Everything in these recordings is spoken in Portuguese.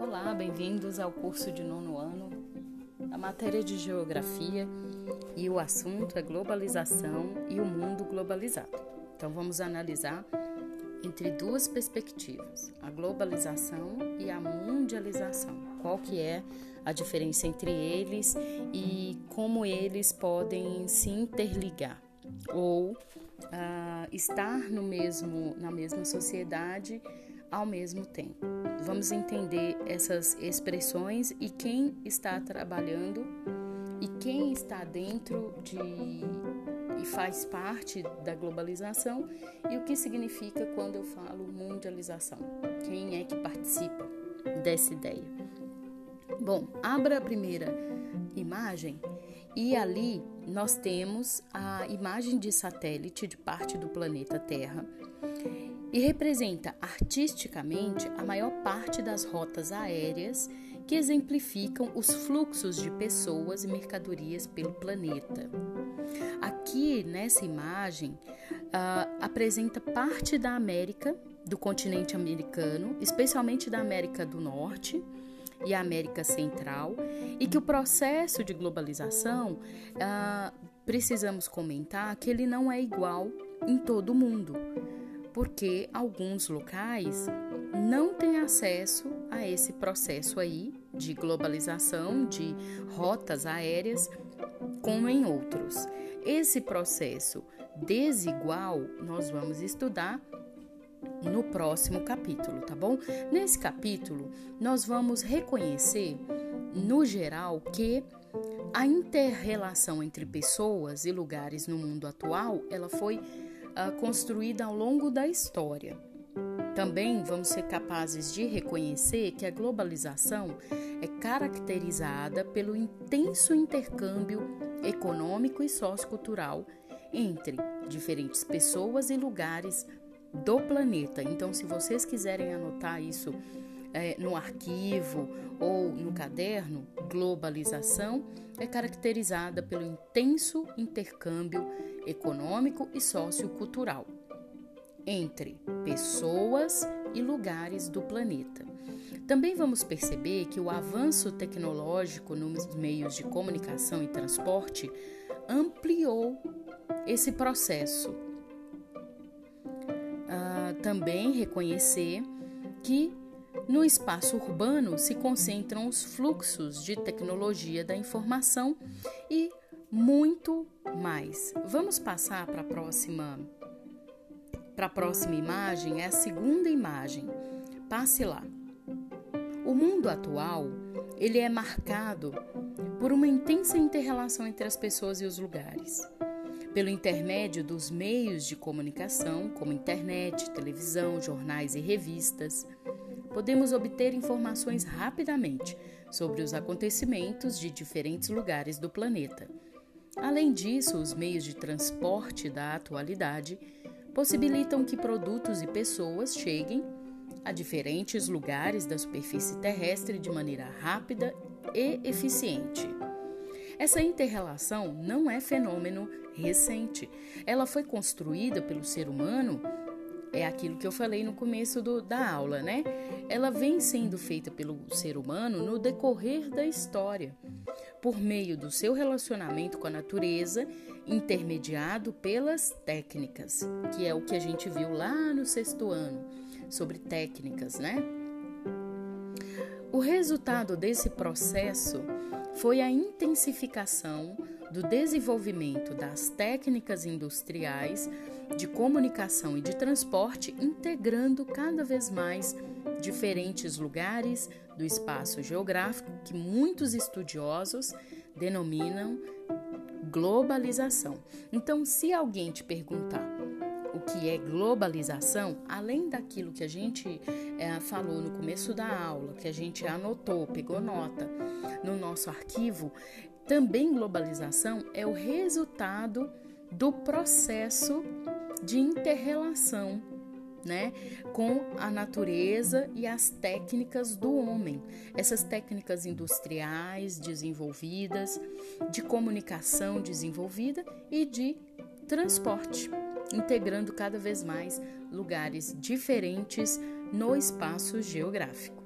Olá, bem-vindos ao curso de nono ano da matéria de Geografia e o assunto é globalização e o mundo globalizado. Então vamos analisar entre duas perspectivas, a globalização e a mundialização. Qual que é a diferença entre eles e como eles podem se interligar ou uh, estar no mesmo, na mesma sociedade ao mesmo tempo. Vamos entender essas expressões e quem está trabalhando e quem está dentro de e faz parte da globalização e o que significa quando eu falo mundialização. Quem é que participa dessa ideia? Bom, abra a primeira imagem e ali nós temos a imagem de satélite de parte do planeta Terra e representa artisticamente a maior parte das rotas aéreas que exemplificam os fluxos de pessoas e mercadorias pelo planeta. Aqui nessa imagem uh, apresenta parte da América, do continente americano, especialmente da América do Norte e América Central, e que o processo de globalização uh, precisamos comentar que ele não é igual em todo o mundo, porque alguns locais não têm acesso a esse processo aí de globalização de rotas aéreas como em outros. Esse processo desigual nós vamos estudar no próximo capítulo, tá bom? Nesse capítulo, nós vamos reconhecer, no geral, que a interrelação entre pessoas e lugares no mundo atual, ela foi uh, construída ao longo da história. Também vamos ser capazes de reconhecer que a globalização é caracterizada pelo intenso intercâmbio econômico e sociocultural entre diferentes pessoas e lugares do planeta. Então, se vocês quiserem anotar isso é, no arquivo ou no caderno, globalização é caracterizada pelo intenso intercâmbio econômico e sociocultural entre pessoas e lugares do planeta. Também vamos perceber que o avanço tecnológico nos meios de comunicação e transporte ampliou esse processo também reconhecer que no espaço urbano se concentram os fluxos de tecnologia da informação e muito mais. Vamos passar para a próxima para a próxima imagem, é a segunda imagem. Passe lá. O mundo atual, ele é marcado por uma intensa interrelação entre as pessoas e os lugares pelo intermédio dos meios de comunicação, como internet, televisão, jornais e revistas, podemos obter informações rapidamente sobre os acontecimentos de diferentes lugares do planeta. Além disso, os meios de transporte da atualidade possibilitam que produtos e pessoas cheguem a diferentes lugares da superfície terrestre de maneira rápida e eficiente. Essa interrelação não é fenômeno recente. Ela foi construída pelo ser humano, é aquilo que eu falei no começo do, da aula, né? Ela vem sendo feita pelo ser humano no decorrer da história, por meio do seu relacionamento com a natureza, intermediado pelas técnicas, que é o que a gente viu lá no sexto ano, sobre técnicas, né? O resultado desse processo foi a intensificação do desenvolvimento das técnicas industriais de comunicação e de transporte, integrando cada vez mais diferentes lugares do espaço geográfico que muitos estudiosos denominam globalização. Então, se alguém te perguntar o que é globalização, além daquilo que a gente é, falou no começo da aula, que a gente anotou, pegou nota no nosso arquivo, também globalização é o resultado do processo de interrelação né, com a natureza e as técnicas do homem. Essas técnicas industriais desenvolvidas, de comunicação desenvolvida e de transporte integrando cada vez mais lugares diferentes no espaço geográfico.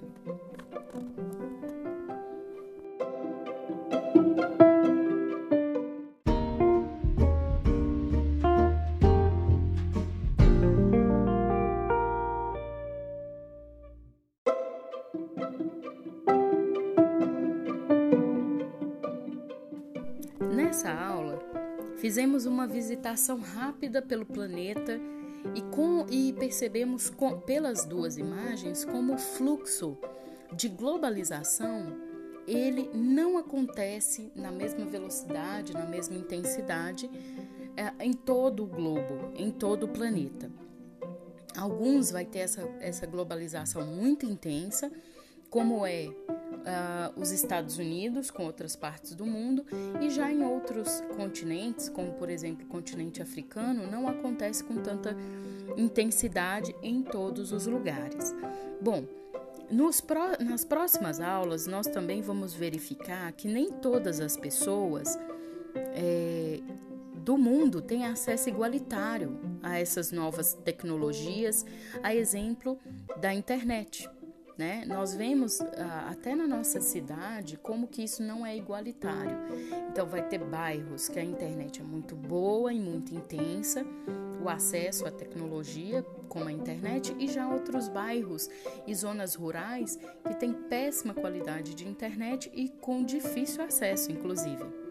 Fizemos uma visitação rápida pelo planeta e, com, e percebemos com, pelas duas imagens como o fluxo de globalização ele não acontece na mesma velocidade, na mesma intensidade é, em todo o globo, em todo o planeta. Alguns vai ter essa, essa globalização muito intensa, como é uh, os Estados Unidos com outras partes do mundo, e já em outros continentes, como por exemplo o continente africano, não acontece com tanta intensidade em todos os lugares. Bom, Pró nas próximas aulas, nós também vamos verificar que nem todas as pessoas é, do mundo têm acesso igualitário a essas novas tecnologias, a exemplo da internet. Né? Nós vemos ah, até na nossa cidade como que isso não é igualitário. Então vai ter bairros que a internet é muito boa e muito intensa, o acesso à tecnologia como a internet e já outros bairros e zonas rurais que têm péssima qualidade de internet e com difícil acesso, inclusive.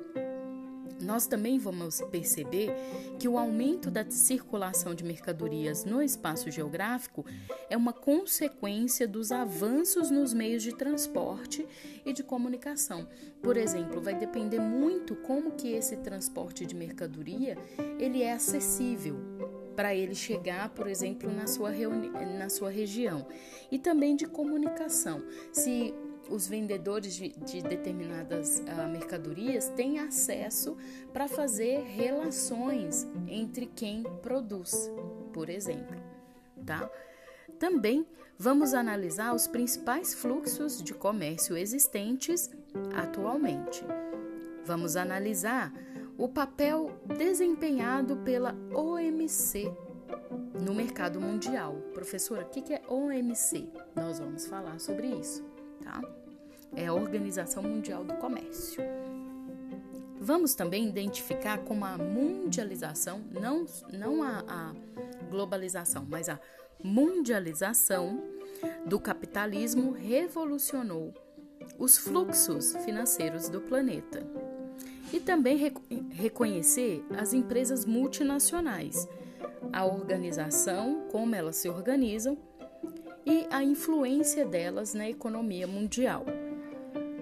Nós também vamos perceber que o aumento da circulação de mercadorias no espaço geográfico é uma consequência dos avanços nos meios de transporte e de comunicação. Por exemplo, vai depender muito como que esse transporte de mercadoria ele é acessível para ele chegar, por exemplo, na sua, na sua região. E também de comunicação. Se os vendedores de, de determinadas uh, mercadorias têm acesso para fazer relações entre quem produz, por exemplo, tá? Também vamos analisar os principais fluxos de comércio existentes atualmente. Vamos analisar o papel desempenhado pela OMC no mercado mundial. Professora, o que é OMC? Nós vamos falar sobre isso tá? É a Organização Mundial do Comércio. Vamos também identificar como a mundialização, não, não a, a globalização, mas a mundialização do capitalismo revolucionou os fluxos financeiros do planeta. E também rec reconhecer as empresas multinacionais, a organização, como elas se organizam e a influência delas na economia mundial.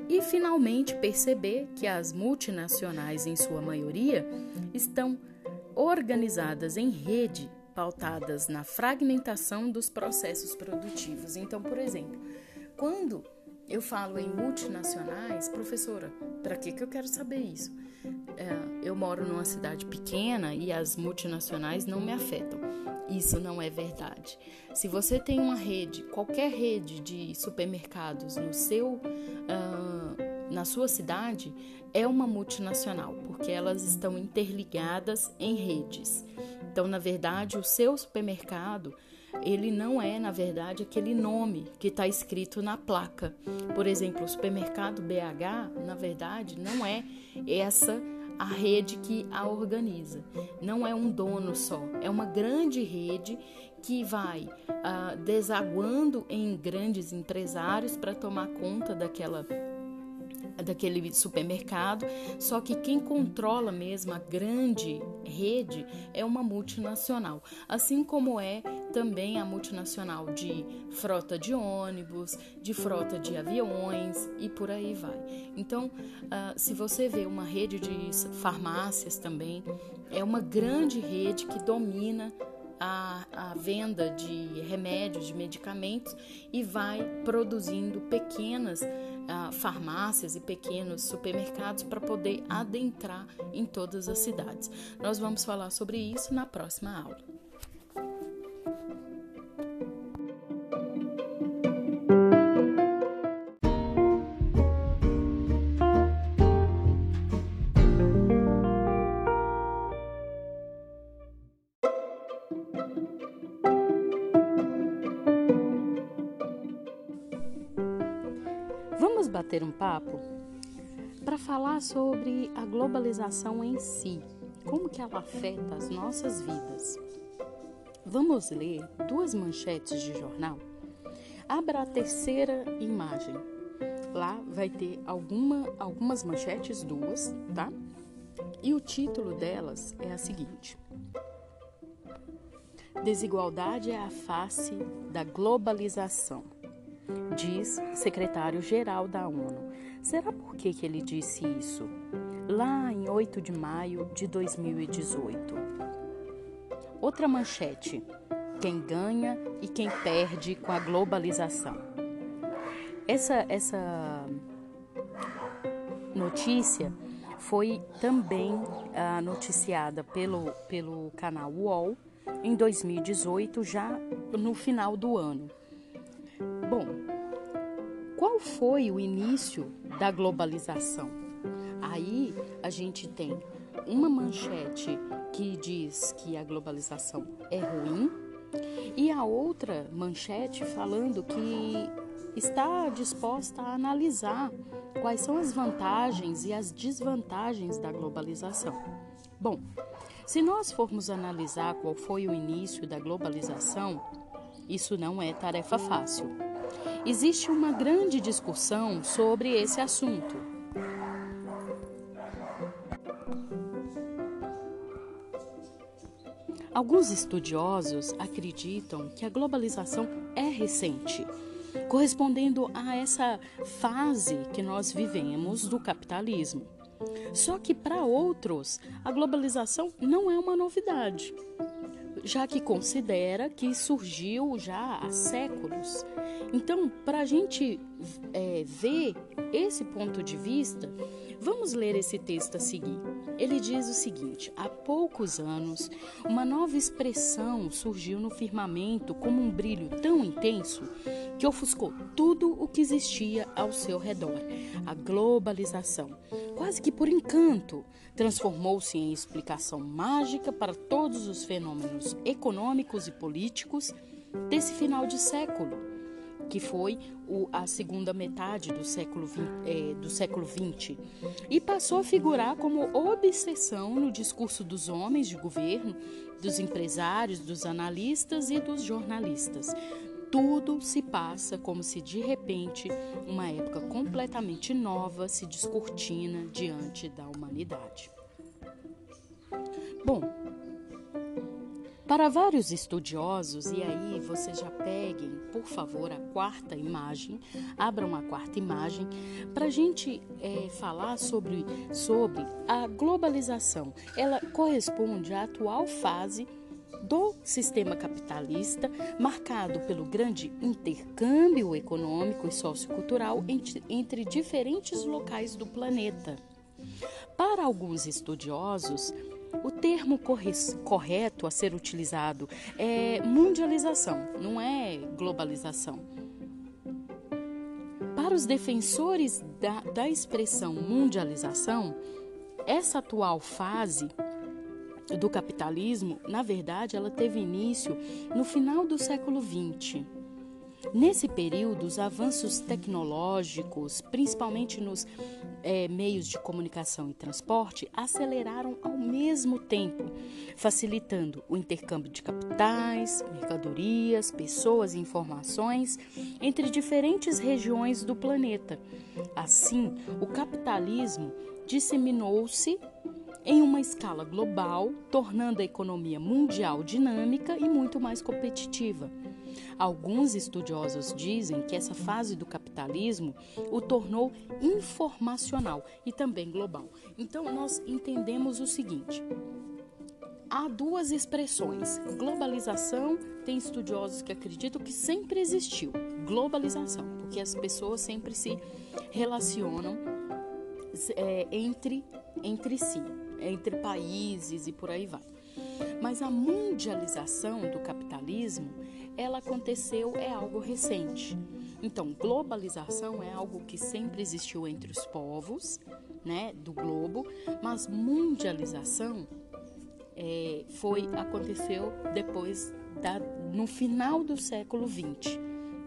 E finalmente perceber que as multinacionais, em sua maioria, estão organizadas em rede, pautadas na fragmentação dos processos produtivos. Então, por exemplo, quando eu falo em multinacionais, professora, para que, que eu quero saber isso? É, eu moro numa cidade pequena e as multinacionais não me afetam. Isso não é verdade. Se você tem uma rede, qualquer rede de supermercados no seu, uh, na sua cidade, é uma multinacional, porque elas estão interligadas em redes. Então, na verdade, o seu supermercado ele não é, na verdade, aquele nome que está escrito na placa. Por exemplo, o supermercado BH, na verdade, não é essa a rede que a organiza. Não é um dono só, é uma grande rede que vai uh, desaguando em grandes empresários para tomar conta daquela daquele supermercado, só que quem controla mesmo a grande rede é uma multinacional, assim como é também a multinacional de frota de ônibus, de frota de aviões e por aí vai. Então, uh, se você vê uma rede de farmácias também, é uma grande rede que domina a, a, venda de remédios, de medicamentos e vai produzindo pequenas uh, farmácias e pequenos supermercados para poder adentrar em todas as cidades. Nós vamos falar sobre isso na próxima aula. Um papo para falar sobre a globalização em si, como que ela afeta as nossas vidas. Vamos ler duas manchetes de jornal. Abra a terceira imagem. Lá vai ter alguma, algumas manchetes, duas, tá? E o título delas é a seguinte: Desigualdade é a face da globalização, diz secretário-geral da ONU. Será por que, que ele disse isso? Lá em 8 de maio de 2018. Outra manchete: quem ganha e quem perde com a globalização. Essa, essa notícia foi também ah, noticiada pelo, pelo canal UOL em 2018, já no final do ano. Bom, qual foi o início da globalização? Aí a gente tem uma manchete que diz que a globalização é ruim e a outra manchete falando que está disposta a analisar quais são as vantagens e as desvantagens da globalização. Bom, se nós formos analisar qual foi o início da globalização, isso não é tarefa fácil. Existe uma grande discussão sobre esse assunto. Alguns estudiosos acreditam que a globalização é recente, correspondendo a essa fase que nós vivemos do capitalismo. Só que para outros, a globalização não é uma novidade, já que considera que surgiu já há séculos. Então, para a gente é, ver esse ponto de vista, vamos ler esse texto a seguir. Ele diz o seguinte: há poucos anos, uma nova expressão surgiu no firmamento como um brilho tão intenso que ofuscou tudo o que existia ao seu redor. A globalização quase que por encanto, transformou-se em explicação mágica para todos os fenômenos econômicos e políticos desse final de século, que foi o, a segunda metade do século, é, do século XX, e passou a figurar como obsessão no discurso dos homens de governo, dos empresários, dos analistas e dos jornalistas, tudo se passa como se de repente uma época completamente nova se descortina diante da humanidade. Bom, para vários estudiosos, e aí vocês já peguem, por favor, a quarta imagem, abram a quarta imagem, para a gente é, falar sobre, sobre a globalização. Ela corresponde à atual fase do sistema capitalista, marcado pelo grande intercâmbio econômico e sociocultural entre, entre diferentes locais do planeta. Para alguns estudiosos, o termo correto a ser utilizado é mundialização, não é globalização. Para os defensores da, da expressão mundialização, essa atual fase do capitalismo, na verdade, ela teve início no final do século XX. Nesse período, os avanços tecnológicos, principalmente nos é, meios de comunicação e transporte, aceleraram ao mesmo tempo, facilitando o intercâmbio de capitais, mercadorias, pessoas e informações entre diferentes regiões do planeta. Assim, o capitalismo disseminou-se em uma escala global, tornando a economia mundial dinâmica e muito mais competitiva. Alguns estudiosos dizem que essa fase do capitalismo o tornou informacional e também global. Então, nós entendemos o seguinte: há duas expressões. Globalização, tem estudiosos que acreditam que sempre existiu. Globalização, porque as pessoas sempre se relacionam é, entre, entre si entre países e por aí vai. Mas a mundialização do capitalismo, ela aconteceu é algo recente. Então, globalização é algo que sempre existiu entre os povos, né, do globo, mas mundialização é, foi aconteceu depois da, no final do século XX,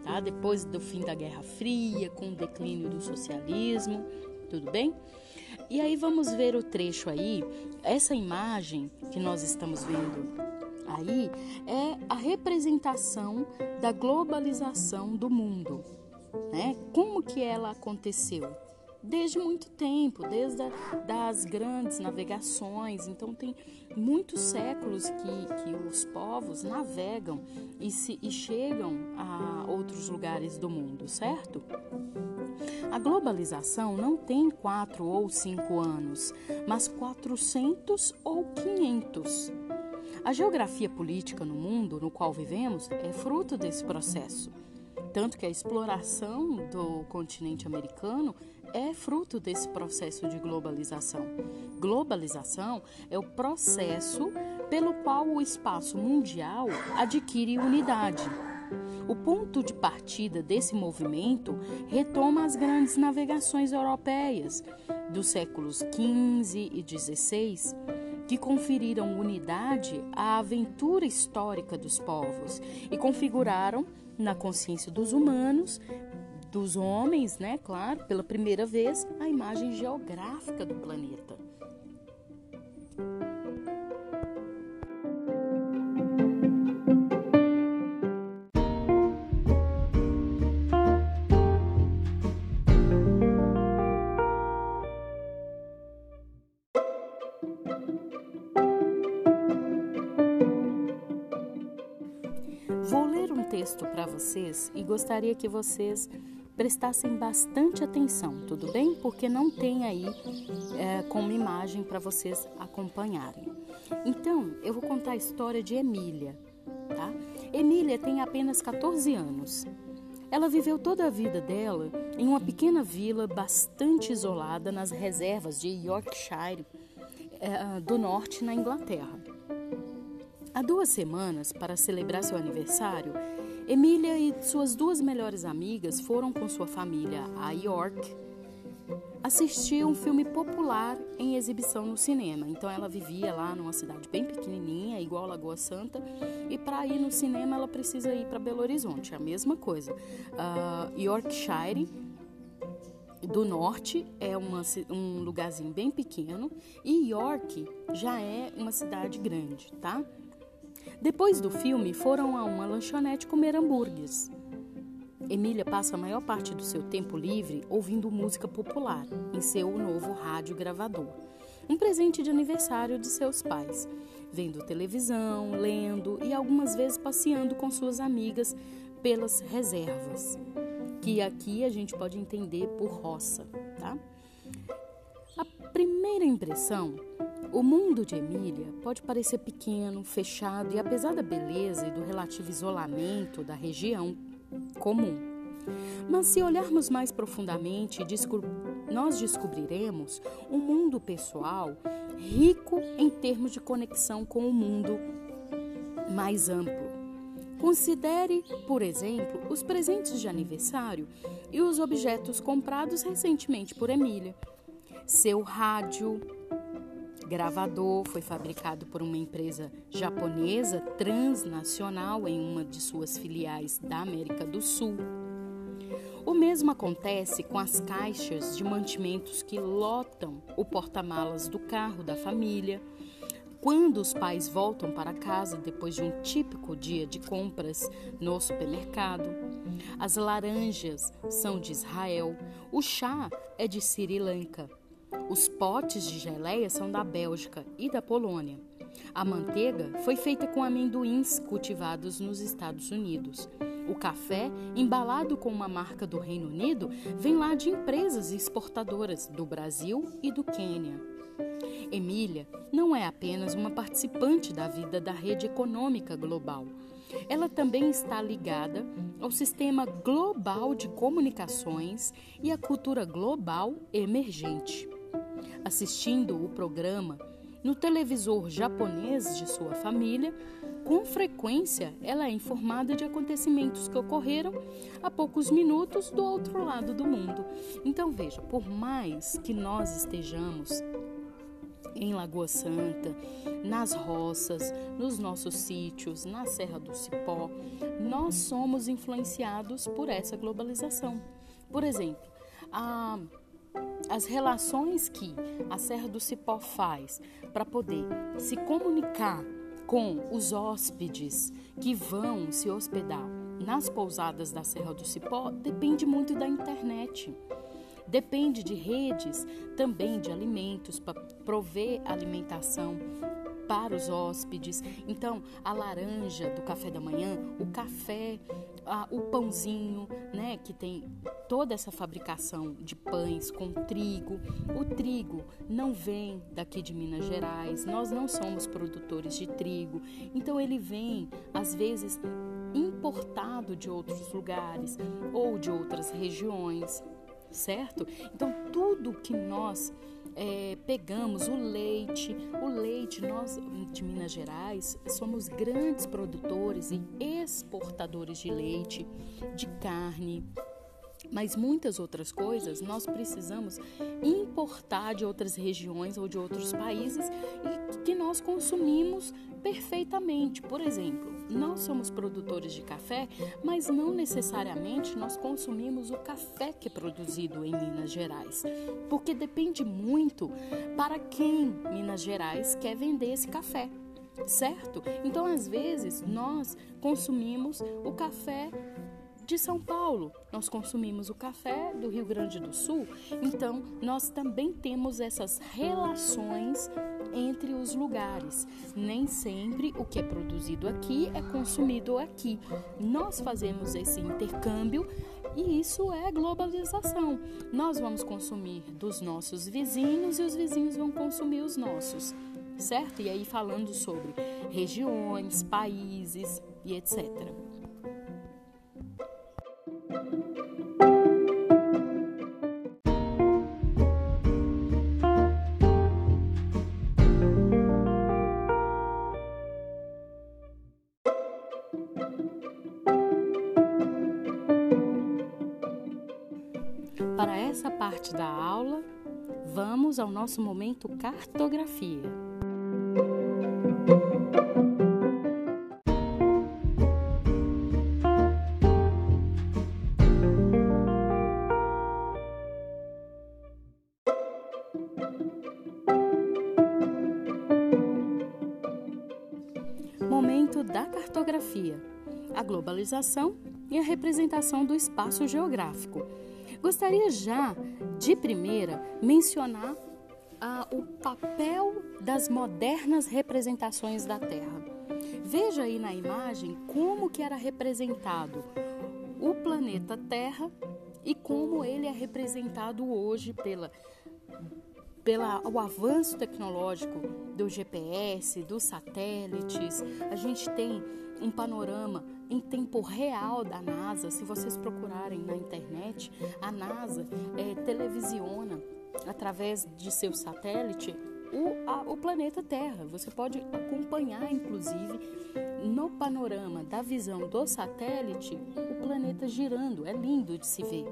tá? Depois do fim da Guerra Fria, com o declínio do socialismo, tudo bem? E aí vamos ver o trecho aí. Essa imagem que nós estamos vendo aí é a representação da globalização do mundo, né? Como que ela aconteceu? Desde muito tempo, desde a, das grandes navegações. Então tem muitos séculos que, que os povos navegam e, se, e chegam a outros lugares do mundo, certo? A globalização não tem quatro ou cinco anos, mas 400 ou 500. A geografia política no mundo no qual vivemos é fruto desse processo. Tanto que a exploração do continente americano é fruto desse processo de globalização. Globalização é o processo pelo qual o espaço mundial adquire unidade. O ponto de partida desse movimento retoma as grandes navegações europeias dos séculos XV e XVI, que conferiram unidade à aventura histórica dos povos e configuraram na consciência dos humanos, dos homens, né, claro, pela primeira vez, a imagem geográfica do planeta. Vocês e gostaria que vocês prestassem bastante atenção, tudo bem? Porque não tem aí é, como imagem para vocês acompanharem. Então, eu vou contar a história de Emília, tá? Emília tem apenas 14 anos. Ela viveu toda a vida dela em uma pequena vila bastante isolada nas reservas de Yorkshire, é, do norte, na Inglaterra. Há duas semanas, para celebrar seu aniversário, Emília e suas duas melhores amigas foram com sua família a York assistir um filme popular em exibição no cinema. Então ela vivia lá numa cidade bem pequenininha, igual Lagoa Santa, e para ir no cinema ela precisa ir para Belo Horizonte, a mesma coisa. Uh, Yorkshire do norte é uma, um lugarzinho bem pequeno e York já é uma cidade grande, tá? Depois do filme, foram a uma lanchonete comer hambúrgueres. Emília passa a maior parte do seu tempo livre ouvindo música popular em seu novo rádio gravador, um presente de aniversário de seus pais, vendo televisão, lendo e algumas vezes passeando com suas amigas pelas reservas, que aqui a gente pode entender por roça, tá? A primeira impressão o mundo de Emília pode parecer pequeno, fechado e, apesar da beleza e do relativo isolamento da região, comum. Mas se olharmos mais profundamente, nós descobriremos um mundo pessoal rico em termos de conexão com o mundo mais amplo. Considere, por exemplo, os presentes de aniversário e os objetos comprados recentemente por Emília. Seu rádio, gravador foi fabricado por uma empresa japonesa transnacional em uma de suas filiais da América do Sul. O mesmo acontece com as caixas de mantimentos que lotam o porta-malas do carro da família. Quando os pais voltam para casa depois de um típico dia de compras no supermercado, as laranjas são de Israel, o chá é de Sri Lanka os potes de geleia são da Bélgica e da Polônia. A manteiga foi feita com amendoins cultivados nos Estados Unidos. O café, embalado com uma marca do Reino Unido, vem lá de empresas exportadoras do Brasil e do Quênia. Emília não é apenas uma participante da vida da rede econômica global. Ela também está ligada ao sistema global de comunicações e à cultura global emergente assistindo o programa no televisor japonês de sua família, com frequência ela é informada de acontecimentos que ocorreram a poucos minutos do outro lado do mundo. Então veja, por mais que nós estejamos em Lagoa Santa, nas roças, nos nossos sítios, na Serra do Cipó, nós somos influenciados por essa globalização. Por exemplo, a, as relações que a Serra do Cipó faz para poder se comunicar com os hóspedes que vão se hospedar nas pousadas da Serra do Cipó depende muito da internet. Depende de redes também de alimentos para prover alimentação para os hóspedes. Então, a laranja do café da manhã, o café, a, o pãozinho, né, que tem toda essa fabricação de pães com trigo. O trigo não vem daqui de Minas Gerais, nós não somos produtores de trigo. Então, ele vem, às vezes, importado de outros lugares ou de outras regiões certo? Então, tudo que nós é, pegamos, o leite, o leite, nós de Minas Gerais somos grandes produtores e exportadores de leite, de carne, mas muitas outras coisas nós precisamos importar de outras regiões ou de outros países e que nós consumimos perfeitamente. Por exemplo, nós somos produtores de café, mas não necessariamente nós consumimos o café que é produzido em Minas Gerais, porque depende muito para quem Minas Gerais quer vender esse café certo? Então, às vezes, nós consumimos o café de São Paulo, nós consumimos o café do Rio Grande do Sul, então nós também temos essas relações entre os lugares. Nem sempre o que é produzido aqui é consumido aqui. Nós fazemos esse intercâmbio e isso é globalização. Nós vamos consumir dos nossos vizinhos e os vizinhos vão consumir os nossos, certo? E aí falando sobre regiões, países e etc. vamos ao nosso momento cartografia. Momento da cartografia, a globalização e a representação do espaço geográfico Gostaria já, de primeira, mencionar ah, o papel das modernas representações da Terra. Veja aí na imagem como que era representado o planeta Terra e como ele é representado hoje pela pela o avanço tecnológico do GPS, dos satélites. A gente tem um panorama em tempo real da NASA. Se vocês procurarem na internet, a NASA é, televisiona através de seu satélite o, a, o planeta Terra. Você pode acompanhar, inclusive, no panorama da visão do satélite, o planeta girando. É lindo de se ver.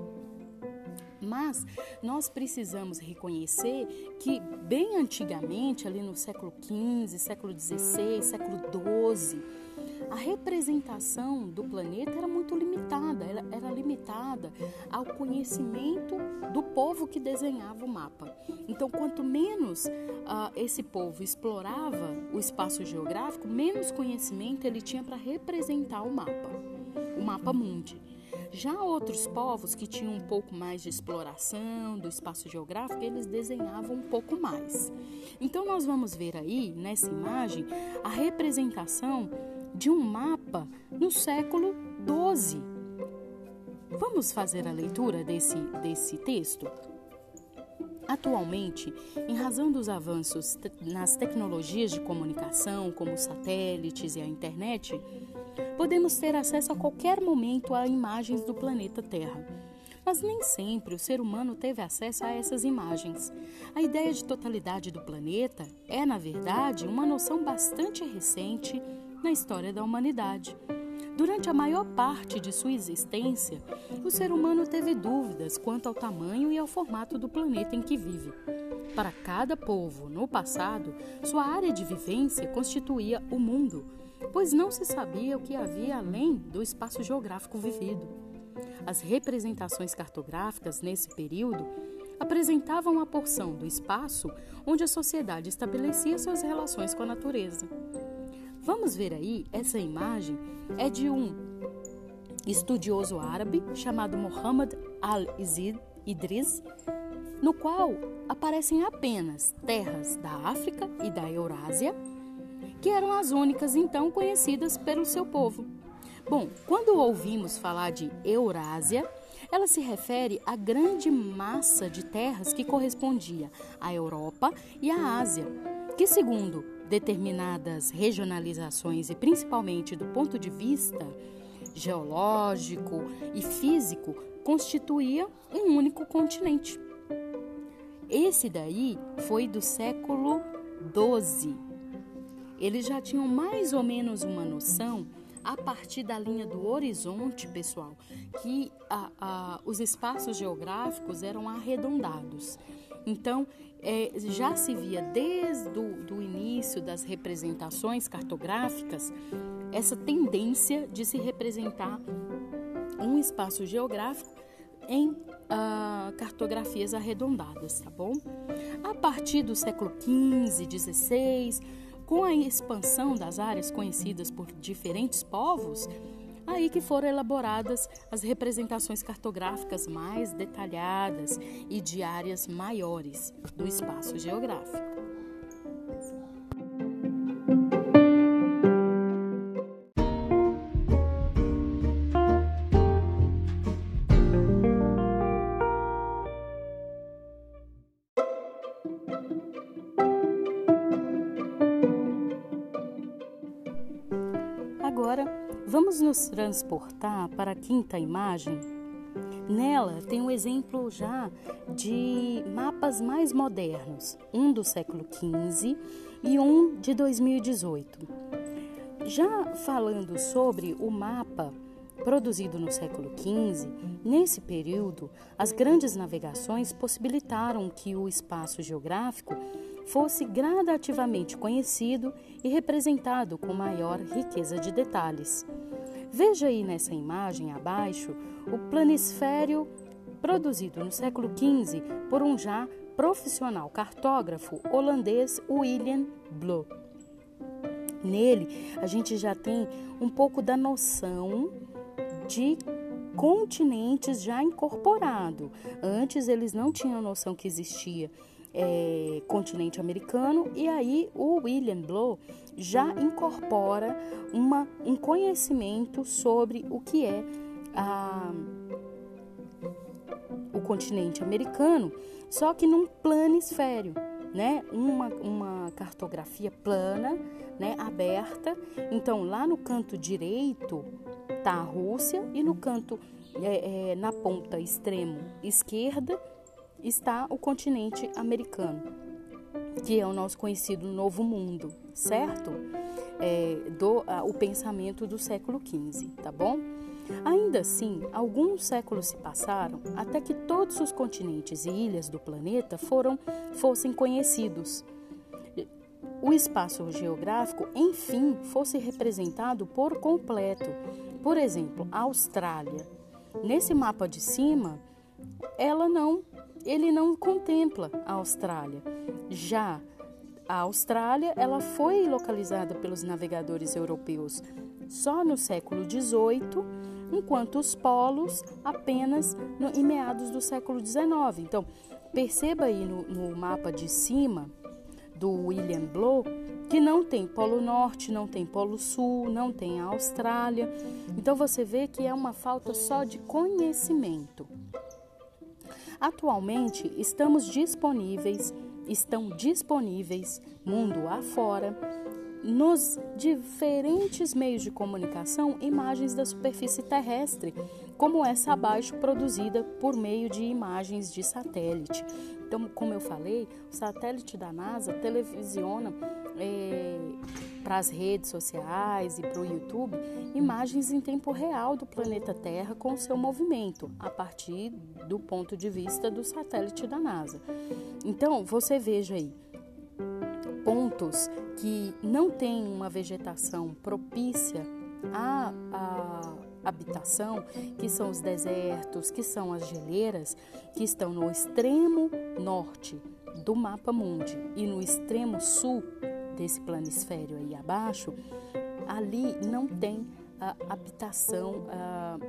Mas nós precisamos reconhecer que bem antigamente, ali no século XV, século XVI, século XII, a representação do planeta era muito limitada, ela era limitada ao conhecimento do povo que desenhava o mapa. Então, quanto menos uh, esse povo explorava o espaço geográfico, menos conhecimento ele tinha para representar o mapa, o mapa mundi. Já outros povos que tinham um pouco mais de exploração do espaço geográfico, eles desenhavam um pouco mais. Então, nós vamos ver aí nessa imagem a representação de um mapa no século XII. Vamos fazer a leitura desse, desse texto? Atualmente, em razão dos avanços nas tecnologias de comunicação, como satélites e a internet, podemos ter acesso a qualquer momento a imagens do planeta Terra. Mas nem sempre o ser humano teve acesso a essas imagens. A ideia de totalidade do planeta é, na verdade, uma noção bastante recente na história da humanidade. Durante a maior parte de sua existência, o ser humano teve dúvidas quanto ao tamanho e ao formato do planeta em que vive. Para cada povo, no passado, sua área de vivência constituía o mundo, pois não se sabia o que havia além do espaço geográfico vivido. As representações cartográficas nesse período apresentavam a porção do espaço onde a sociedade estabelecia suas relações com a natureza. Vamos ver aí, essa imagem é de um estudioso árabe chamado Muhammad al-Idris, no qual aparecem apenas terras da África e da Eurásia, que eram as únicas então conhecidas pelo seu povo. Bom, quando ouvimos falar de Eurásia, ela se refere à grande massa de terras que correspondia à Europa e à Ásia, que, segundo determinadas regionalizações e principalmente do ponto de vista geológico e físico, constituía um único continente. Esse daí foi do século XII. Eles já tinham mais ou menos uma noção a partir da linha do horizonte, pessoal, que a, a, os espaços geográficos eram arredondados. Então, é, já se via desde o início das representações cartográficas essa tendência de se representar um espaço geográfico em uh, cartografias arredondadas, tá bom? A partir do século XV, XVI, com a expansão das áreas conhecidas por diferentes povos, aí que foram elaboradas as representações cartográficas mais detalhadas e de áreas maiores do espaço geográfico. Nos transportar para a quinta imagem. Nela tem um exemplo já de mapas mais modernos, um do século XV e um de 2018. Já falando sobre o mapa produzido no século XV, nesse período, as grandes navegações possibilitaram que o espaço geográfico fosse gradativamente conhecido e representado com maior riqueza de detalhes. Veja aí nessa imagem abaixo o planisfério produzido no século XV por um já profissional cartógrafo holandês William Blou. Nele, a gente já tem um pouco da noção de continentes já incorporado. Antes eles não tinham noção que existia é, continente americano e aí o William Blow já incorpora uma, um conhecimento sobre o que é a, o continente americano, só que num planisfério, né? Uma, uma cartografia plana, né? Aberta. Então lá no canto direito está a Rússia e no canto é, é, na ponta extremo esquerda está o continente americano, que é o nosso conhecido Novo Mundo, certo? É, do a, o pensamento do século XV, tá bom? Ainda assim, alguns séculos se passaram até que todos os continentes e ilhas do planeta foram fossem conhecidos. O espaço geográfico, enfim, fosse representado por completo. Por exemplo, a Austrália. Nesse mapa de cima, ela não ele não contempla a Austrália. Já a Austrália, ela foi localizada pelos navegadores europeus só no século XVIII, enquanto os polos apenas no, em meados do século XIX. Então, perceba aí no, no mapa de cima do William Blow que não tem Polo Norte, não tem Polo Sul, não tem a Austrália. Então você vê que é uma falta só de conhecimento. Atualmente estamos disponíveis, estão disponíveis mundo afora, nos diferentes meios de comunicação, imagens da superfície terrestre, como essa abaixo produzida por meio de imagens de satélite. Então, como eu falei, o satélite da NASA televisiona é, para as redes sociais e para o YouTube imagens em tempo real do planeta Terra com seu movimento, a partir do ponto de vista do satélite da NASA. Então, você veja aí pontos que não têm uma vegetação propícia à, à habitação, que são os desertos, que são as geleiras, que estão no extremo norte do mapa mundi e no extremo sul desse planisfério aí abaixo, ali não tem a habitação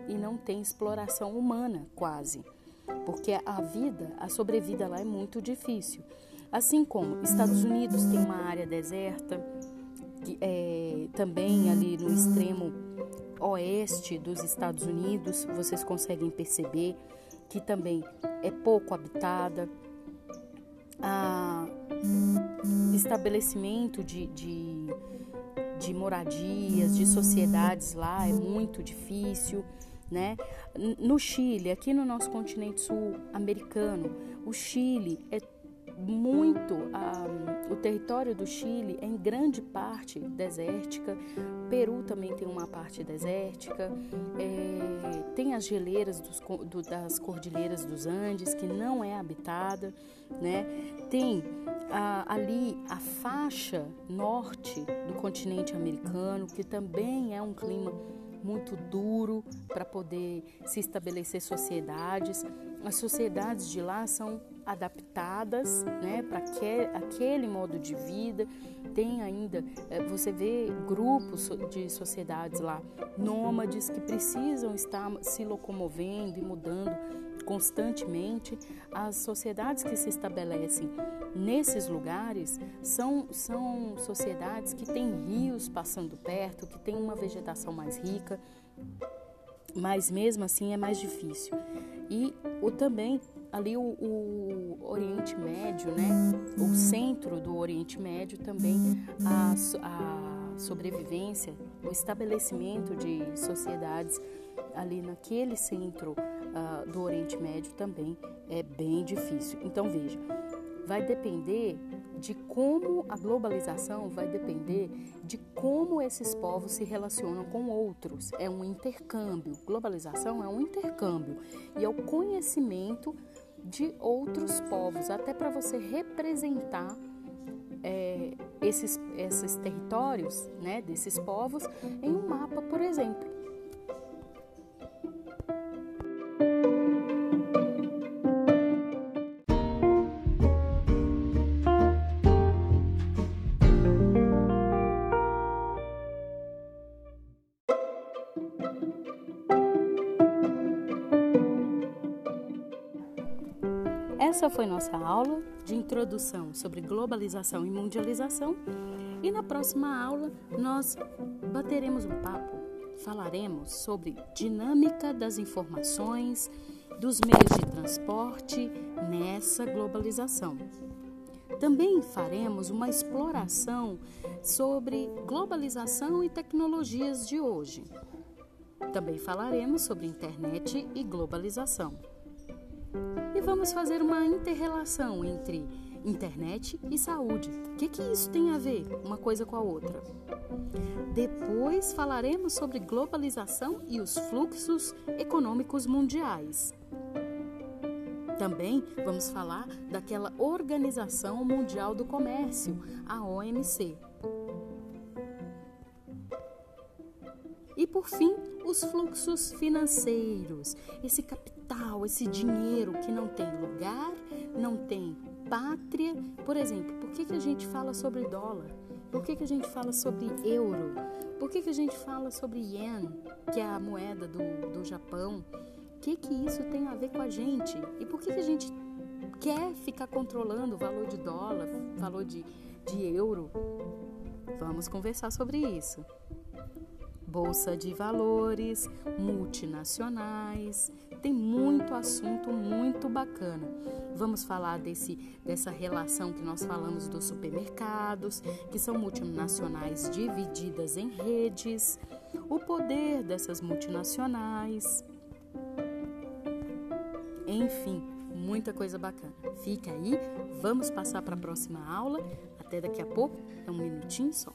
e não tem exploração humana quase, porque a vida, a sobrevida lá é muito difícil. Assim como Estados Unidos tem uma área deserta, que é, também ali no extremo oeste dos Estados Unidos, vocês conseguem perceber que também é pouco habitada. A estabelecimento de, de, de moradias, de sociedades lá é muito difícil. Né? No Chile, aqui no nosso continente sul-americano, o Chile é muito um, o território do Chile é em grande parte desértica. Peru também tem uma parte desértica. É, tem as geleiras dos, do, das cordilheiras dos Andes que não é habitada, né? Tem a, ali a faixa norte do continente americano que também é um clima muito duro para poder se estabelecer sociedades. As sociedades de lá são adaptadas né, para aquele modo de vida. Tem ainda, eh, você vê grupos de sociedades lá, nômades, que precisam estar se locomovendo e mudando constantemente. As sociedades que se estabelecem nesses lugares são, são sociedades que têm rios passando perto, que têm uma vegetação mais rica, mas mesmo assim é mais difícil. E o também ali o, o, Oriente Médio, né? O centro do Oriente Médio também a, a sobrevivência, o estabelecimento de sociedades ali naquele centro uh, do Oriente Médio também é bem difícil. Então veja, vai depender de como a globalização vai depender de como esses povos se relacionam com outros. É um intercâmbio. Globalização é um intercâmbio e é o conhecimento de outros povos, até para você representar é, esses, esses territórios né, desses povos em um mapa, por exemplo. Essa foi nossa aula de introdução sobre globalização e mundialização. E na próxima aula nós bateremos um papo, falaremos sobre dinâmica das informações, dos meios de transporte nessa globalização. Também faremos uma exploração sobre globalização e tecnologias de hoje. Também falaremos sobre internet e globalização vamos fazer uma interrelação entre internet e saúde. O que, que isso tem a ver uma coisa com a outra? Depois falaremos sobre globalização e os fluxos econômicos mundiais. Também vamos falar daquela Organização Mundial do Comércio, a OMC. E por fim, os fluxos financeiros, esse capital esse dinheiro que não tem lugar, não tem pátria. Por exemplo, por que, que a gente fala sobre dólar? Por que, que a gente fala sobre euro? Por que, que a gente fala sobre yen, que é a moeda do, do Japão? O que, que isso tem a ver com a gente? E por que, que a gente quer ficar controlando o valor de dólar, valor de, de euro? Vamos conversar sobre isso bolsa de valores, multinacionais. Tem muito assunto muito bacana. Vamos falar desse, dessa relação que nós falamos dos supermercados, que são multinacionais divididas em redes, o poder dessas multinacionais. Enfim, muita coisa bacana. Fica aí, vamos passar para a próxima aula. Até daqui a pouco, é um minutinho só.